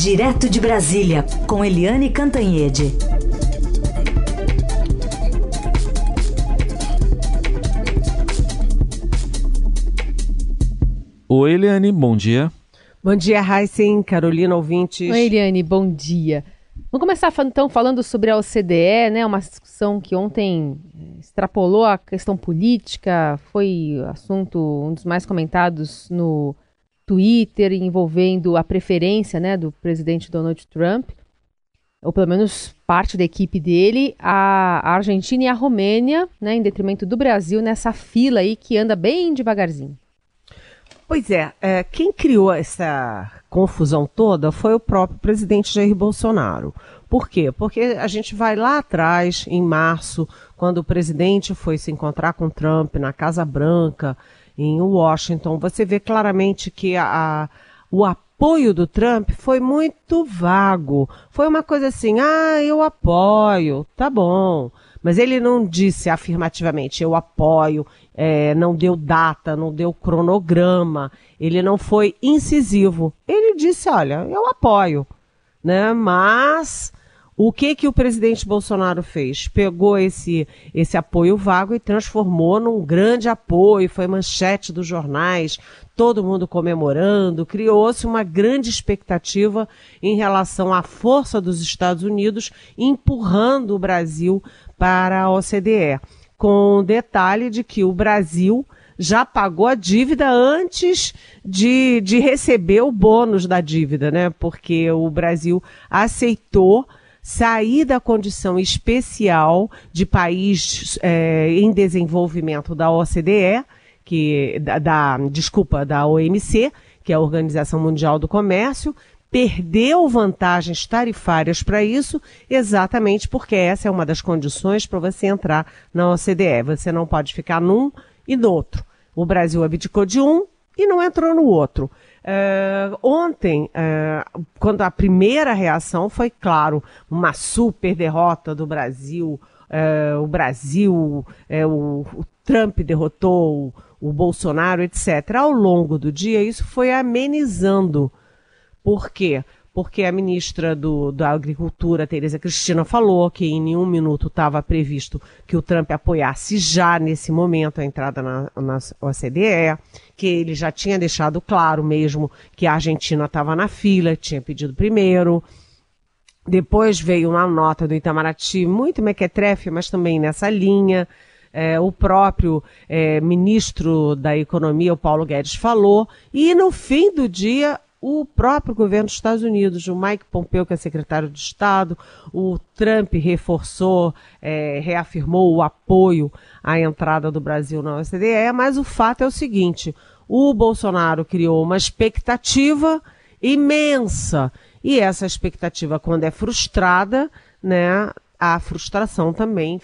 Direto de Brasília, com Eliane Cantanhede. Oi, Eliane, bom dia. Bom dia, Heisen, Carolina, ouvintes. Oi, Eliane, bom dia. Vamos começar então falando sobre a OCDE, né? Uma discussão que ontem eh, extrapolou a questão política, foi assunto um dos mais comentados no Twitter envolvendo a preferência, né, do presidente Donald Trump, ou pelo menos parte da equipe dele, a, Argentina e a Romênia, né, em detrimento do Brasil nessa fila aí que anda bem devagarzinho. Pois é, é, quem criou essa confusão toda foi o próprio presidente Jair Bolsonaro. Por quê? Porque a gente vai lá atrás, em março, quando o presidente foi se encontrar com Trump na Casa Branca, em Washington, você vê claramente que a, a, o apoio do Trump foi muito vago. Foi uma coisa assim, ah, eu apoio, tá bom. Mas ele não disse afirmativamente, eu apoio, é, não deu data, não deu cronograma, ele não foi incisivo. Ele disse, olha, eu apoio, né? Mas o que que o presidente Bolsonaro fez? Pegou esse, esse apoio vago e transformou num grande apoio, foi manchete dos jornais, todo mundo comemorando, criou-se uma grande expectativa em relação à força dos Estados Unidos empurrando o Brasil para a OCDE com o detalhe de que o Brasil já pagou a dívida antes de, de receber o bônus da dívida, né? Porque o Brasil aceitou sair da condição especial de país é, em desenvolvimento da OCDE, que da, da, desculpa, da OMC, que é a Organização Mundial do Comércio, perdeu vantagens tarifárias para isso, exatamente porque essa é uma das condições para você entrar na OCDE. Você não pode ficar num e no outro. O Brasil abdicou de um e não entrou no outro. Uh, ontem, uh, quando a primeira reação foi, claro, uma super derrota do Brasil, uh, o Brasil, o, o, Trump derrotou o, o Bolsonaro, etc. Ao longo do dia, isso foi amenizando por quê? Porque a ministra do, da Agricultura, Tereza Cristina, falou que em nenhum minuto estava previsto que o Trump apoiasse já nesse momento a entrada na, na OCDE, que ele já tinha deixado claro mesmo que a Argentina estava na fila, tinha pedido primeiro. Depois veio uma nota do Itamaraty, muito mequetrefe, mas também nessa linha. É, o próprio é, ministro da Economia, o Paulo Guedes, falou. E no fim do dia, o próprio governo dos Estados Unidos, o Mike Pompeo, que é secretário de Estado, o Trump reforçou, é, reafirmou o apoio à entrada do Brasil na OCDE, mas o fato é o seguinte: o Bolsonaro criou uma expectativa imensa. E essa expectativa, quando é frustrada, né, a frustração também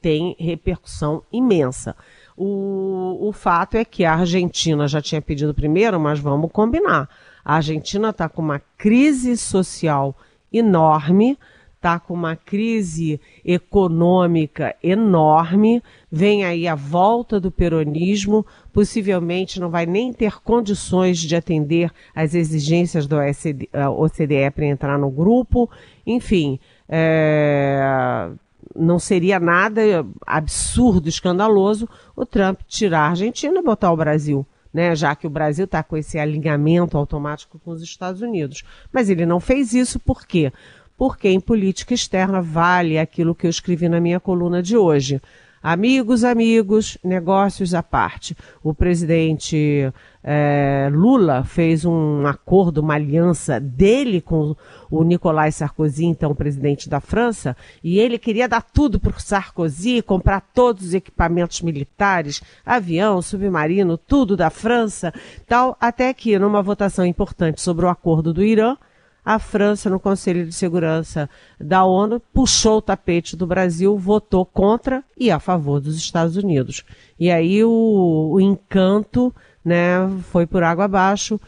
tem repercussão imensa. O, o fato é que a Argentina já tinha pedido primeiro, mas vamos combinar. A Argentina está com uma crise social enorme, está com uma crise econômica enorme, vem aí a volta do peronismo, possivelmente não vai nem ter condições de atender às exigências do OCDE para entrar no grupo, enfim, é, não seria nada absurdo, escandaloso o Trump tirar a Argentina e botar o Brasil né, já que o Brasil está com esse alinhamento automático com os Estados Unidos. Mas ele não fez isso por quê? Porque em política externa vale aquilo que eu escrevi na minha coluna de hoje. Amigos, amigos, negócios à parte. O presidente é, Lula fez um acordo, uma aliança dele com o Nicolas Sarkozy, então presidente da França, e ele queria dar tudo para o Sarkozy, comprar todos os equipamentos militares, avião, submarino, tudo da França, tal, até que numa votação importante sobre o acordo do Irã, a França, no Conselho de Segurança da ONU, puxou o tapete do Brasil, votou contra e a favor dos Estados Unidos. E aí o, o encanto né, foi por água abaixo,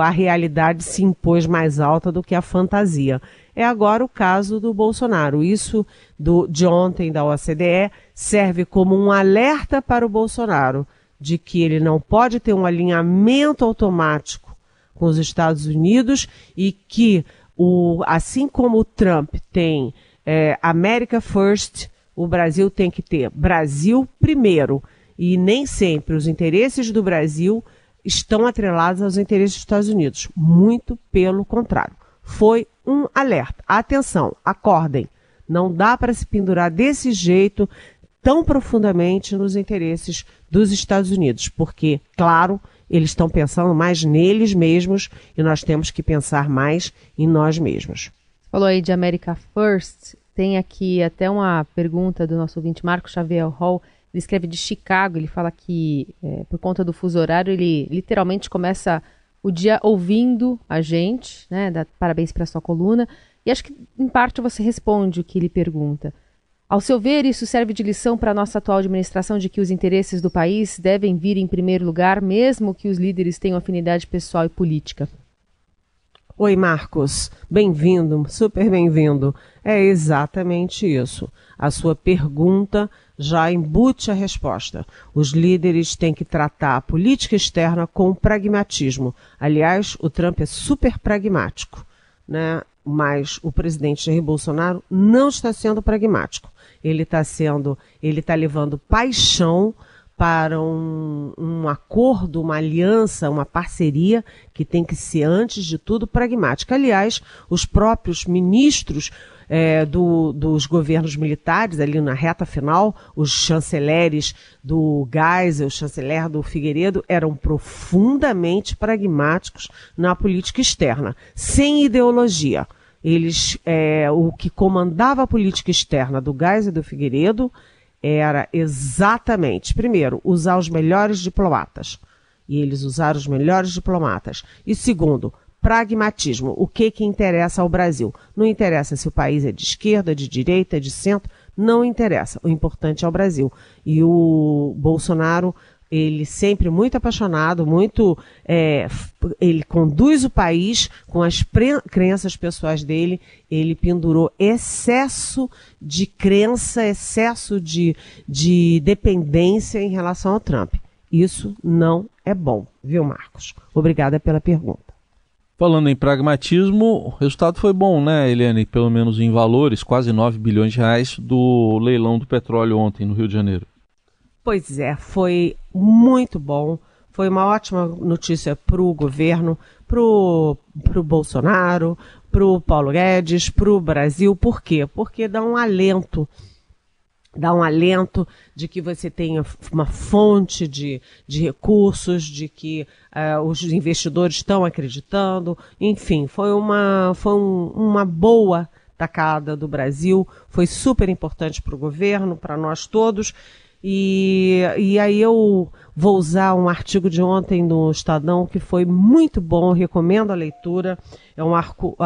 a realidade se impôs mais alta do que a fantasia. É agora o caso do Bolsonaro. Isso do, de ontem da OCDE serve como um alerta para o Bolsonaro de que ele não pode ter um alinhamento automático com os Estados Unidos e que o, assim como o Trump tem é, America First, o Brasil tem que ter Brasil primeiro. E nem sempre os interesses do Brasil estão atrelados aos interesses dos Estados Unidos. Muito pelo contrário. Foi um alerta. Atenção, acordem. Não dá para se pendurar desse jeito tão profundamente nos interesses dos Estados Unidos, porque, claro, eles estão pensando mais neles mesmos e nós temos que pensar mais em nós mesmos. Falou aí de America First. Tem aqui até uma pergunta do nosso ouvinte Marco Xavier Hall. Ele escreve de Chicago. Ele fala que, é, por conta do fuso horário, ele literalmente começa o dia ouvindo a gente, né? Dá parabéns para sua coluna. E acho que, em parte, você responde o que ele pergunta. Ao seu ver, isso serve de lição para a nossa atual administração de que os interesses do país devem vir em primeiro lugar, mesmo que os líderes tenham afinidade pessoal e política. Oi, Marcos. Bem-vindo, super bem-vindo. É exatamente isso. A sua pergunta já embute a resposta. Os líderes têm que tratar a política externa com pragmatismo. Aliás, o Trump é super pragmático, né? Mas o presidente Jair Bolsonaro não está sendo pragmático. Ele está sendo, ele está levando paixão para um, um, acordo, uma aliança, uma parceria que tem que ser, antes de tudo, pragmática. Aliás, os próprios ministros é, do, dos governos militares, ali na reta final, os chanceleres do Geisel, o chanceler do Figueiredo, eram profundamente pragmáticos na política externa, sem ideologia. Eles, é, o que comandava a política externa do Geisel e do Figueiredo era exatamente, primeiro, usar os melhores diplomatas. E eles usaram os melhores diplomatas. E segundo, pragmatismo. O que que interessa ao Brasil? Não interessa se o país é de esquerda, de direita, de centro, não interessa. O importante é o Brasil. E o Bolsonaro ele sempre muito apaixonado, muito. É, ele conduz o país com as crenças pessoais dele. Ele pendurou excesso de crença, excesso de, de dependência em relação ao Trump. Isso não é bom, viu, Marcos? Obrigada pela pergunta. Falando em pragmatismo, o resultado foi bom, né, Eliane? Pelo menos em valores, quase 9 bilhões de reais do leilão do petróleo ontem no Rio de Janeiro. Pois é, foi muito bom. Foi uma ótima notícia para o governo, para o Bolsonaro, para o Paulo Guedes, para o Brasil. Por quê? Porque dá um alento dá um alento de que você tenha uma fonte de, de recursos, de que uh, os investidores estão acreditando. Enfim, foi uma, foi um, uma boa tacada do Brasil, foi super importante para o governo, para nós todos. E, e aí eu vou usar um artigo de ontem no Estadão que foi muito bom, recomendo a leitura. É um, arco,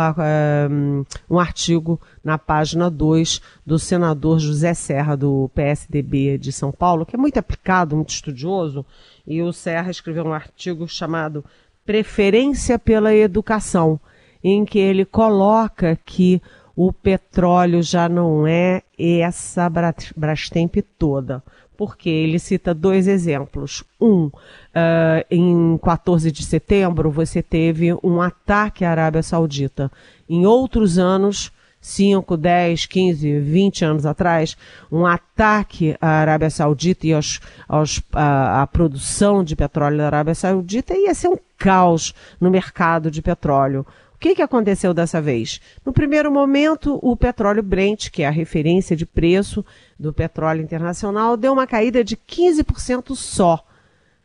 um artigo na página 2 do senador José Serra, do PSDB de São Paulo, que é muito aplicado, muito estudioso. E o Serra escreveu um artigo chamado Preferência pela Educação, em que ele coloca que o petróleo já não é essa Brastemp toda porque ele cita dois exemplos. Um, uh, em 14 de setembro, você teve um ataque à Arábia Saudita. Em outros anos, 5, 10, 15, 20 anos atrás, um ataque à Arábia Saudita e aos, aos, à, à produção de petróleo da Arábia Saudita ia ser um caos no mercado de petróleo que, que aconteceu dessa vez? No primeiro momento, o petróleo Brent, que é a referência de preço do petróleo internacional, deu uma caída de 15% só.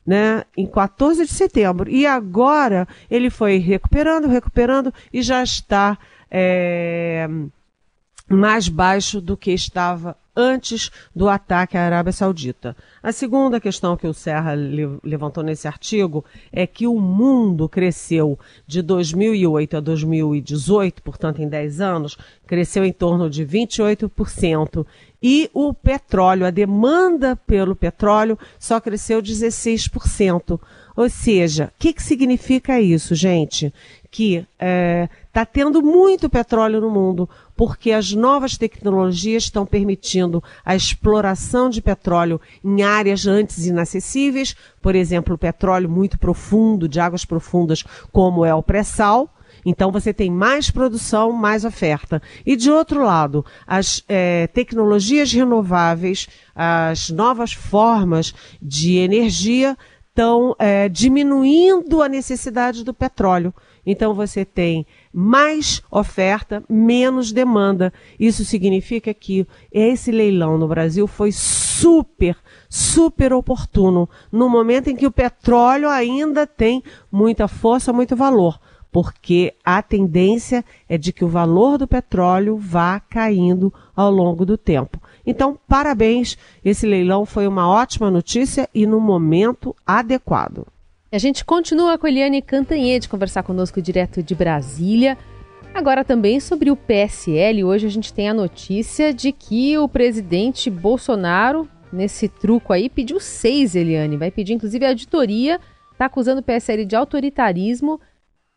Né, em 14 de setembro. E agora ele foi recuperando, recuperando e já está é, mais baixo do que estava antes do ataque à Arábia Saudita. A segunda questão que o Serra levantou nesse artigo é que o mundo cresceu de 2008 a 2018, portanto em 10 anos, cresceu em torno de 28%. E o petróleo, a demanda pelo petróleo, só cresceu 16%. Ou seja, o que, que significa isso, gente? Que está é, tá tendo muito petróleo no mundo, porque as novas tecnologias estão permitindo a exploração de petróleo em áreas antes inacessíveis, por exemplo, petróleo muito profundo, de águas profundas, como é o pré-sal, Então você tem mais produção, mais oferta. E de outro lado, as é, tecnologias renováveis, as novas formas de energia estão é, diminuindo a necessidade do petróleo. Então você tem mais oferta, menos demanda. Isso significa que esse leilão no Brasil foi super, super oportuno, no momento em que o petróleo ainda tem muita força, muito valor porque a tendência é de que o valor do petróleo vá caindo ao longo do tempo. Então, parabéns, esse leilão foi uma ótima notícia e no momento adequado. A gente continua com a Eliane Cantanhede conversar conosco direto de Brasília. Agora também sobre o PSL. Hoje a gente tem a notícia de que o presidente Bolsonaro, nesse truco aí, pediu seis, Eliane. Vai pedir inclusive a auditoria. Está acusando o PSL de autoritarismo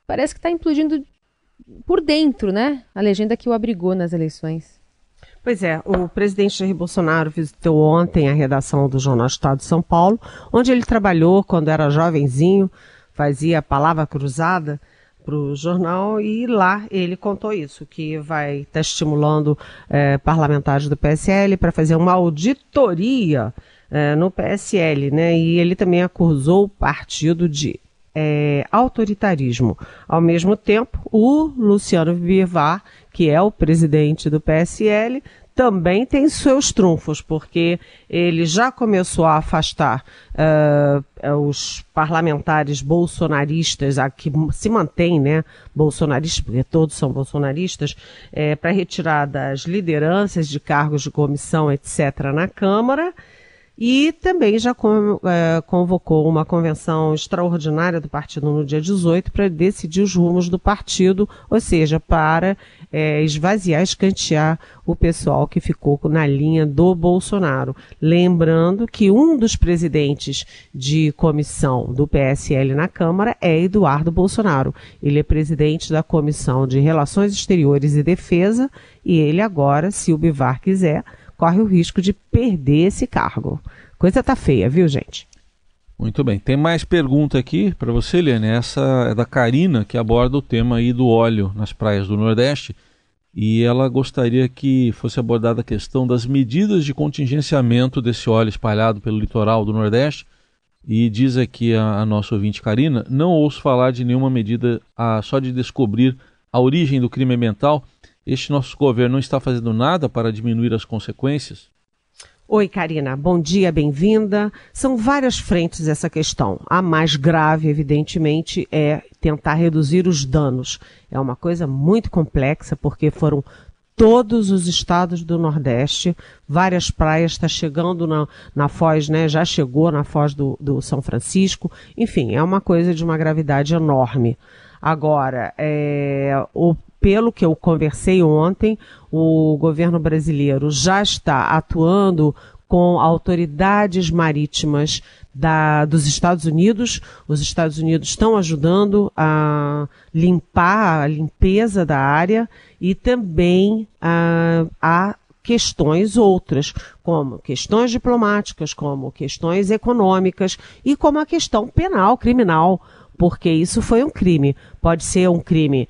parece que está implodindo por dentro, né? A legenda que o abrigou nas eleições. Pois é, o presidente Jair Bolsonaro visitou ontem a redação do Jornal Estado de São Paulo, onde ele trabalhou quando era jovenzinho, fazia a palavra cruzada para o jornal e lá ele contou isso, que vai estar tá estimulando é, parlamentares do PSL para fazer uma auditoria é, no PSL, né? E ele também acusou o partido de é, autoritarismo. Ao mesmo tempo, o Luciano Bivar, que é o presidente do PSL, também tem seus trunfos, porque ele já começou a afastar uh, os parlamentares bolsonaristas, a que se mantém, né, bolsonaristas, porque todos são bolsonaristas, é, para retirar das lideranças de cargos de comissão, etc., na Câmara. E também já é, convocou uma convenção extraordinária do partido no dia 18 para decidir os rumos do partido, ou seja, para é, esvaziar, escantear o pessoal que ficou na linha do Bolsonaro. Lembrando que um dos presidentes de comissão do PSL na Câmara é Eduardo Bolsonaro. Ele é presidente da Comissão de Relações Exteriores e Defesa e ele agora, se o Bivar quiser, corre o risco de perder esse cargo. Coisa tá feia, viu, gente? Muito bem. Tem mais pergunta aqui para você, Eliane. Essa é da Karina, que aborda o tema aí do óleo nas praias do Nordeste. E ela gostaria que fosse abordada a questão das medidas de contingenciamento desse óleo espalhado pelo litoral do Nordeste. E diz aqui a, a nossa ouvinte Karina: não ouço falar de nenhuma medida a, só de descobrir a origem do crime ambiental este nosso governo não está fazendo nada para diminuir as consequências? Oi, Karina. Bom dia, bem-vinda. São várias frentes essa questão. A mais grave, evidentemente, é tentar reduzir os danos. É uma coisa muito complexa, porque foram todos os estados do Nordeste, várias praias, está chegando na, na Foz, né? Já chegou na Foz do, do São Francisco. Enfim, é uma coisa de uma gravidade enorme. Agora, é, o pelo que eu conversei ontem, o governo brasileiro já está atuando com autoridades marítimas da, dos Estados Unidos. Os Estados Unidos estão ajudando a limpar a limpeza da área e também a, a questões outras, como questões diplomáticas, como questões econômicas e como a questão penal, criminal, porque isso foi um crime. Pode ser um crime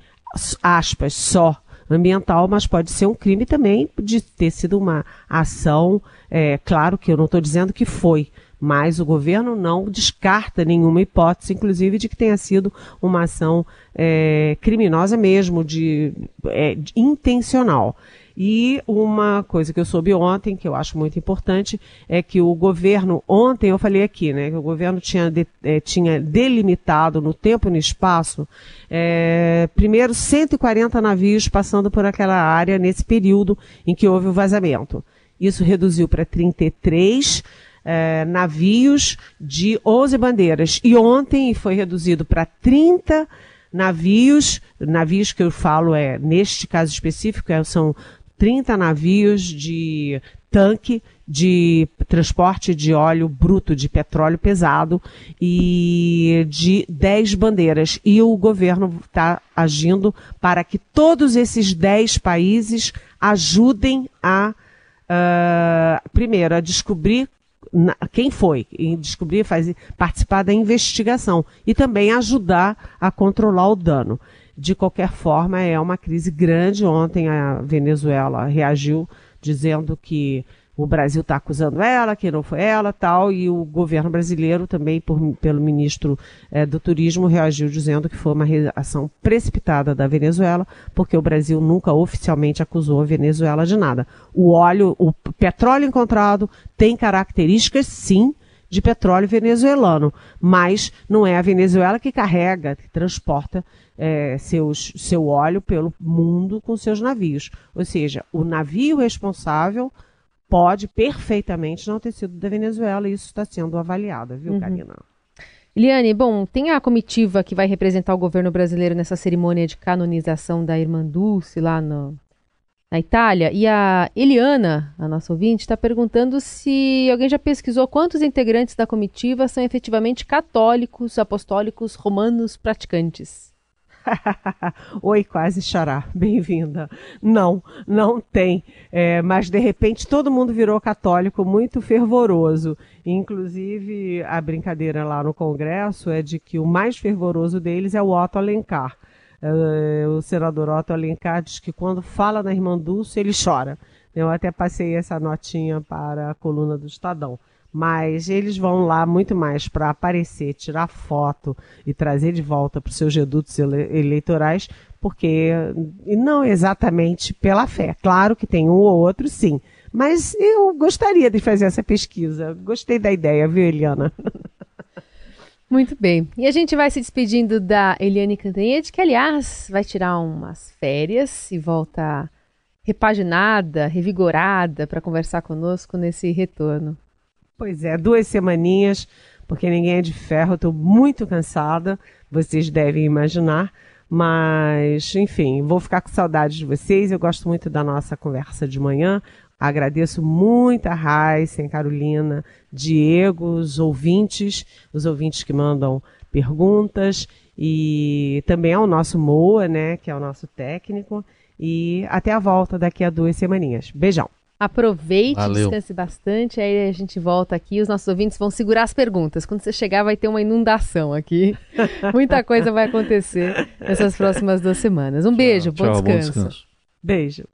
aspas, só ambiental, mas pode ser um crime também de ter sido uma ação, é, claro que eu não estou dizendo que foi, mas o governo não descarta nenhuma hipótese, inclusive de que tenha sido uma ação é, criminosa mesmo, de, é, de intencional. E uma coisa que eu soube ontem, que eu acho muito importante, é que o governo, ontem eu falei aqui, né, que o governo tinha, de, é, tinha delimitado no tempo e no espaço, é, primeiro 140 navios passando por aquela área nesse período em que houve o vazamento. Isso reduziu para 33 é, navios de 11 bandeiras. E ontem foi reduzido para 30 navios, navios que eu falo é, neste caso específico, é, são 30 navios de tanque de transporte de óleo bruto, de petróleo pesado e de 10 bandeiras. E o governo está agindo para que todos esses 10 países ajudem a, uh, primeiro, a descobrir quem foi, e descobrir, fazer, participar da investigação e também ajudar a controlar o dano. De qualquer forma, é uma crise grande. Ontem a Venezuela reagiu dizendo que o Brasil está acusando ela, que não foi ela, tal, e o governo brasileiro também, por, pelo ministro é, do Turismo, reagiu dizendo que foi uma reação precipitada da Venezuela, porque o Brasil nunca oficialmente acusou a Venezuela de nada. O óleo, o petróleo encontrado tem características, sim, de petróleo venezuelano, mas não é a Venezuela que carrega, que transporta é, seus, seu óleo pelo mundo com seus navios. Ou seja, o navio responsável pode perfeitamente não ter sido da Venezuela e isso está sendo avaliado, viu, uhum. Karina? Eliane, bom, tem a comitiva que vai representar o governo brasileiro nessa cerimônia de canonização da irmã Dulce lá no, na Itália. E a Eliana, a nossa ouvinte, está perguntando se alguém já pesquisou quantos integrantes da comitiva são efetivamente católicos, apostólicos, romanos praticantes. Oi, quase xará, bem-vinda. Não, não tem. É, mas de repente todo mundo virou católico muito fervoroso. Inclusive, a brincadeira lá no Congresso é de que o mais fervoroso deles é o Otto Alencar. É, o senador Otto Alencar diz que quando fala na irmã Dulce, ele chora. Eu até passei essa notinha para a coluna do Estadão mas eles vão lá muito mais para aparecer, tirar foto e trazer de volta para os seus redutos ele eleitorais, porque e não exatamente pela fé. Claro que tem um ou outro, sim, mas eu gostaria de fazer essa pesquisa. Gostei da ideia, viu, Eliana? Muito bem. E a gente vai se despedindo da Eliane Cantanhede, que, aliás, vai tirar umas férias e volta repaginada, revigorada para conversar conosco nesse retorno. Pois é, duas semaninhas, porque ninguém é de ferro, estou muito cansada, vocês devem imaginar. Mas, enfim, vou ficar com saudades de vocês. Eu gosto muito da nossa conversa de manhã. Agradeço muito a Raíssa, Carolina, Diego, os ouvintes, os ouvintes que mandam perguntas e também ao nosso Moa, né, que é o nosso técnico. E até a volta daqui a duas semaninhas. Beijão. Aproveite, Valeu. descanse bastante, aí a gente volta aqui. Os nossos ouvintes vão segurar as perguntas. Quando você chegar, vai ter uma inundação aqui. Muita coisa vai acontecer nessas próximas duas semanas. Um beijo, tchau, bom, descanso. bom descanso. Beijo.